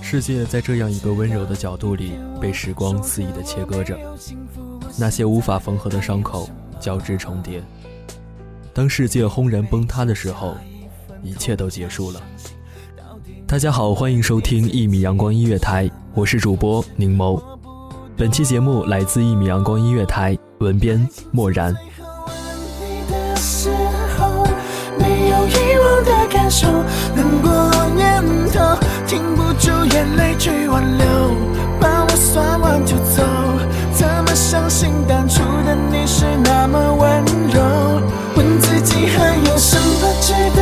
世界在这样一个温柔的角度里，被时光肆意的切割着，那些无法缝合的伤口交织重叠。当世界轰然崩塌的时候，一切都结束了。大家好，欢迎收听一米阳光音乐台，我是主播柠檬。本期节目来自一米阳光音乐台，文编漠然。感受，难过念头，停不住眼泪去挽留，把我算完就走，怎么相信当初的你是那么温柔？问自己还有什么值得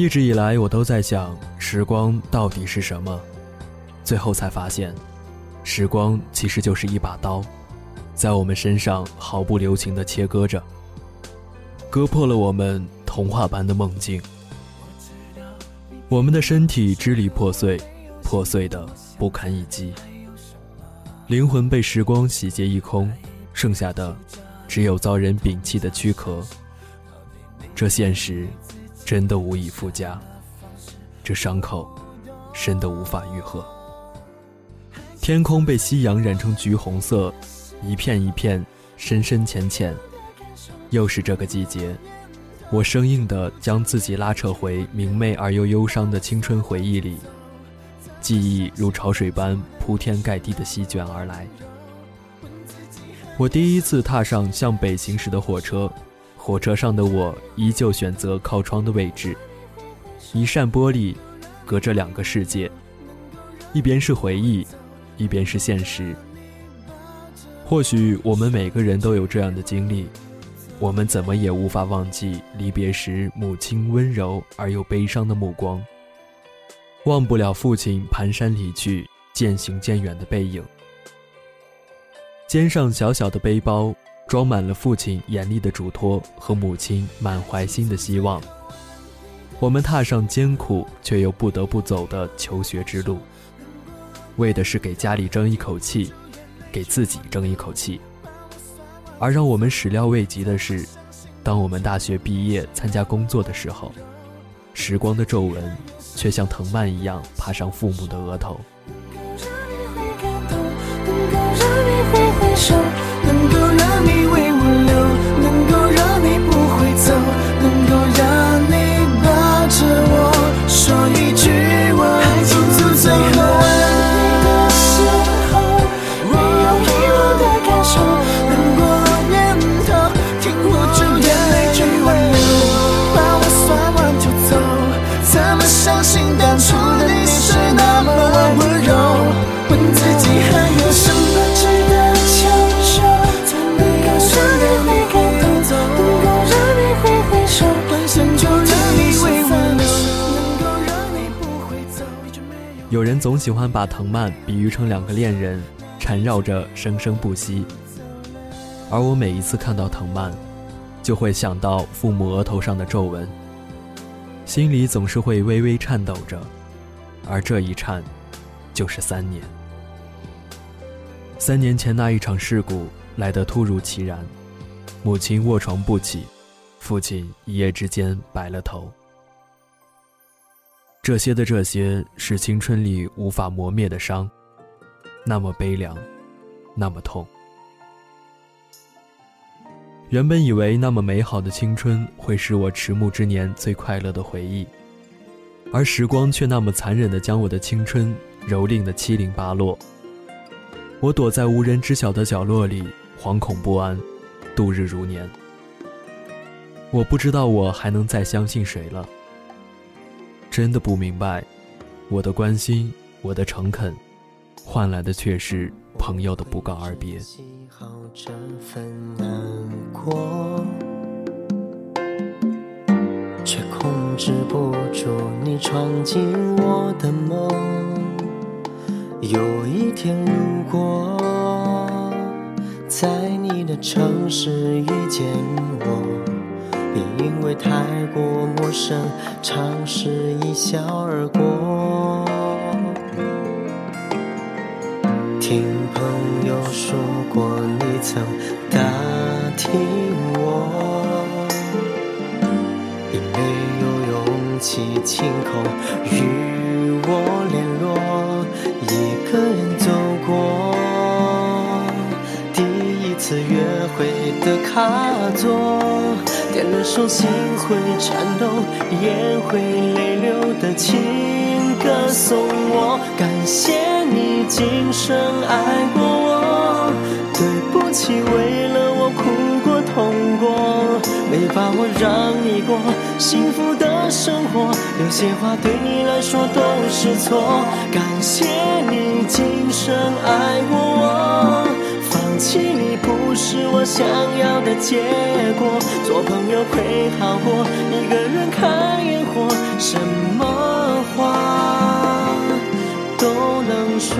一直以来，我都在想，时光到底是什么？最后才发现，时光其实就是一把刀，在我们身上毫不留情地切割着，割破了我们童话般的梦境。我们的身体支离破碎，破碎的不堪一击，灵魂被时光洗劫一空，剩下的只有遭人摒弃的躯壳。这现实。真的无以复加，这伤口深的无法愈合。天空被夕阳染成橘红色，一片一片，深深浅浅。又是这个季节，我生硬地将自己拉扯回明媚而又忧伤的青春回忆里，记忆如潮水般铺天盖地地席卷而来。我第一次踏上向北行驶的火车。火车上的我依旧选择靠窗的位置，一扇玻璃，隔着两个世界，一边是回忆，一边是现实。或许我们每个人都有这样的经历，我们怎么也无法忘记离别时母亲温柔而又悲伤的目光，忘不了父亲蹒跚离去、渐行渐远的背影，肩上小小的背包。装满了父亲严厉的嘱托和母亲满怀新的希望。我们踏上艰苦却又不得不走的求学之路，为的是给家里争一口气，给自己争一口气。而让我们始料未及的是，当我们大学毕业参加工作的时候，时光的皱纹却像藤蔓一样爬上父母的额头。总喜欢把藤蔓比喻成两个恋人缠绕着生生不息，而我每一次看到藤蔓，就会想到父母额头上的皱纹，心里总是会微微颤抖着，而这一颤，就是三年。三年前那一场事故来得突如其然，母亲卧床不起，父亲一夜之间白了头。这些的这些是青春里无法磨灭的伤，那么悲凉，那么痛。原本以为那么美好的青春会是我迟暮之年最快乐的回忆，而时光却那么残忍地将我的青春蹂躏得七零八落。我躲在无人知晓的角落里，惶恐不安，度日如年。我不知道我还能再相信谁了。真的不明白，我的关心，我的诚恳，换来的却是朋友的不告而别。这份难过却控制不住你闯进我的梦。有一天，如果在你的城市遇见我，别因为太过陌生，尝试一笑而过。听朋友说过，你曾打听我，也没有勇气亲口与我联络。一个人走次约会的卡座，点了首心会颤抖、眼会泪流的情歌送我。感谢你今生爱过我，对不起为了我哭过痛过，没把握让你过幸福的生活，有些话对你来说都是错。感谢。你今生爱过我，弃你不是我想要的结果。做朋友会好过，一个人看烟火，什么话都能说。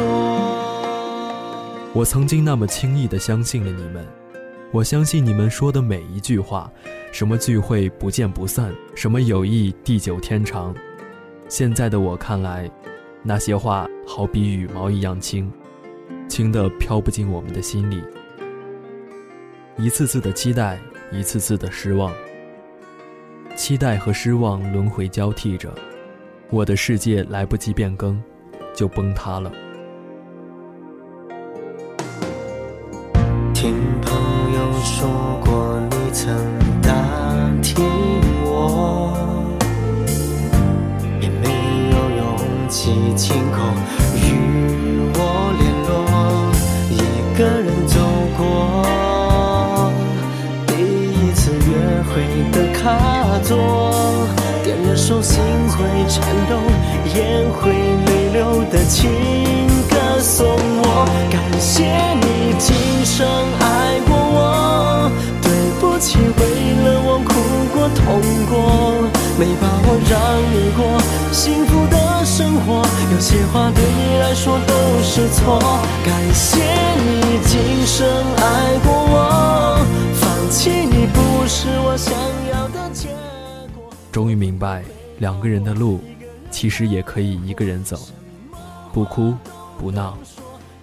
我曾经那么轻易的相信了你们，我相信你们说的每一句话，什么聚会不见不散，什么友谊地久天长。现在的我看来。那些话好比羽毛一样轻，轻的飘不进我们的心里。一次次的期待，一次次的失望，期待和失望轮回交替着，我的世界来不及变更，就崩塌了。听朋友说过，你曾打听我。也没有勇气亲口，个人走过第一次约会的卡座，点了首心会颤抖、眼会泪流的情歌送我。感谢你今生爱过我，对不起为了我哭过痛过，没把握让你过幸福的。生活有些话对你来说都是错，感谢你今生爱过我，放弃你不是我想要的结果。终于明白，两个人的路，其实也可以一个人走，不哭，不闹，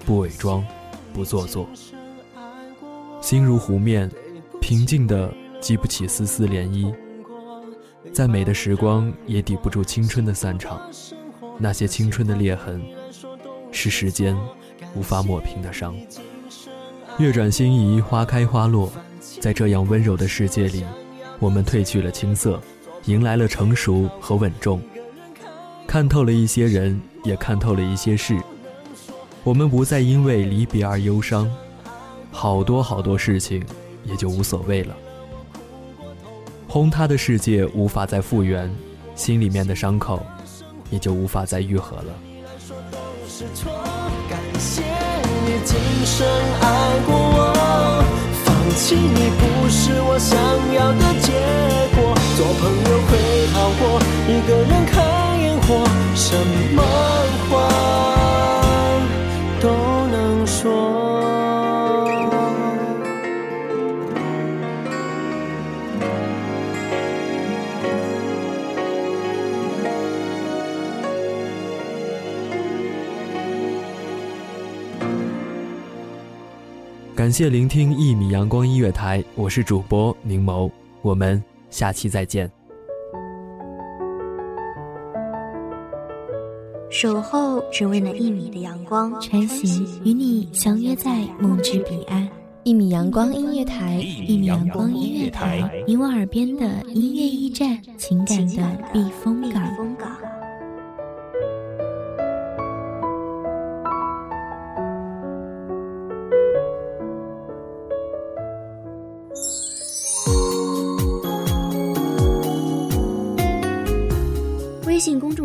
不伪装，不做作，心如湖面，平静的激不起丝丝涟漪，再美的时光也抵不住青春的散场。那些青春的裂痕，是时间无法抹平的伤。月转星移，花开花落，在这样温柔的世界里，我们褪去了青涩，迎来了成熟和稳重。看透了一些人，也看透了一些事。我们不再因为离别而忧伤，好多好多事情也就无所谓了。轰塌的世界无法再复原，心里面的伤口。也就无法再愈合了。感谢你今生爱过我，放弃你不是我想要的结果。做朋友会好过，一个人看烟火，什么话？感谢聆听一米阳光音乐台，我是主播柠檬，我们下期再见。守候只为那一米的阳光，穿行与你相约在梦之彼岸。一米阳光音乐台，一米阳光音乐台，你我耳边的音乐驿站，情感的避风港。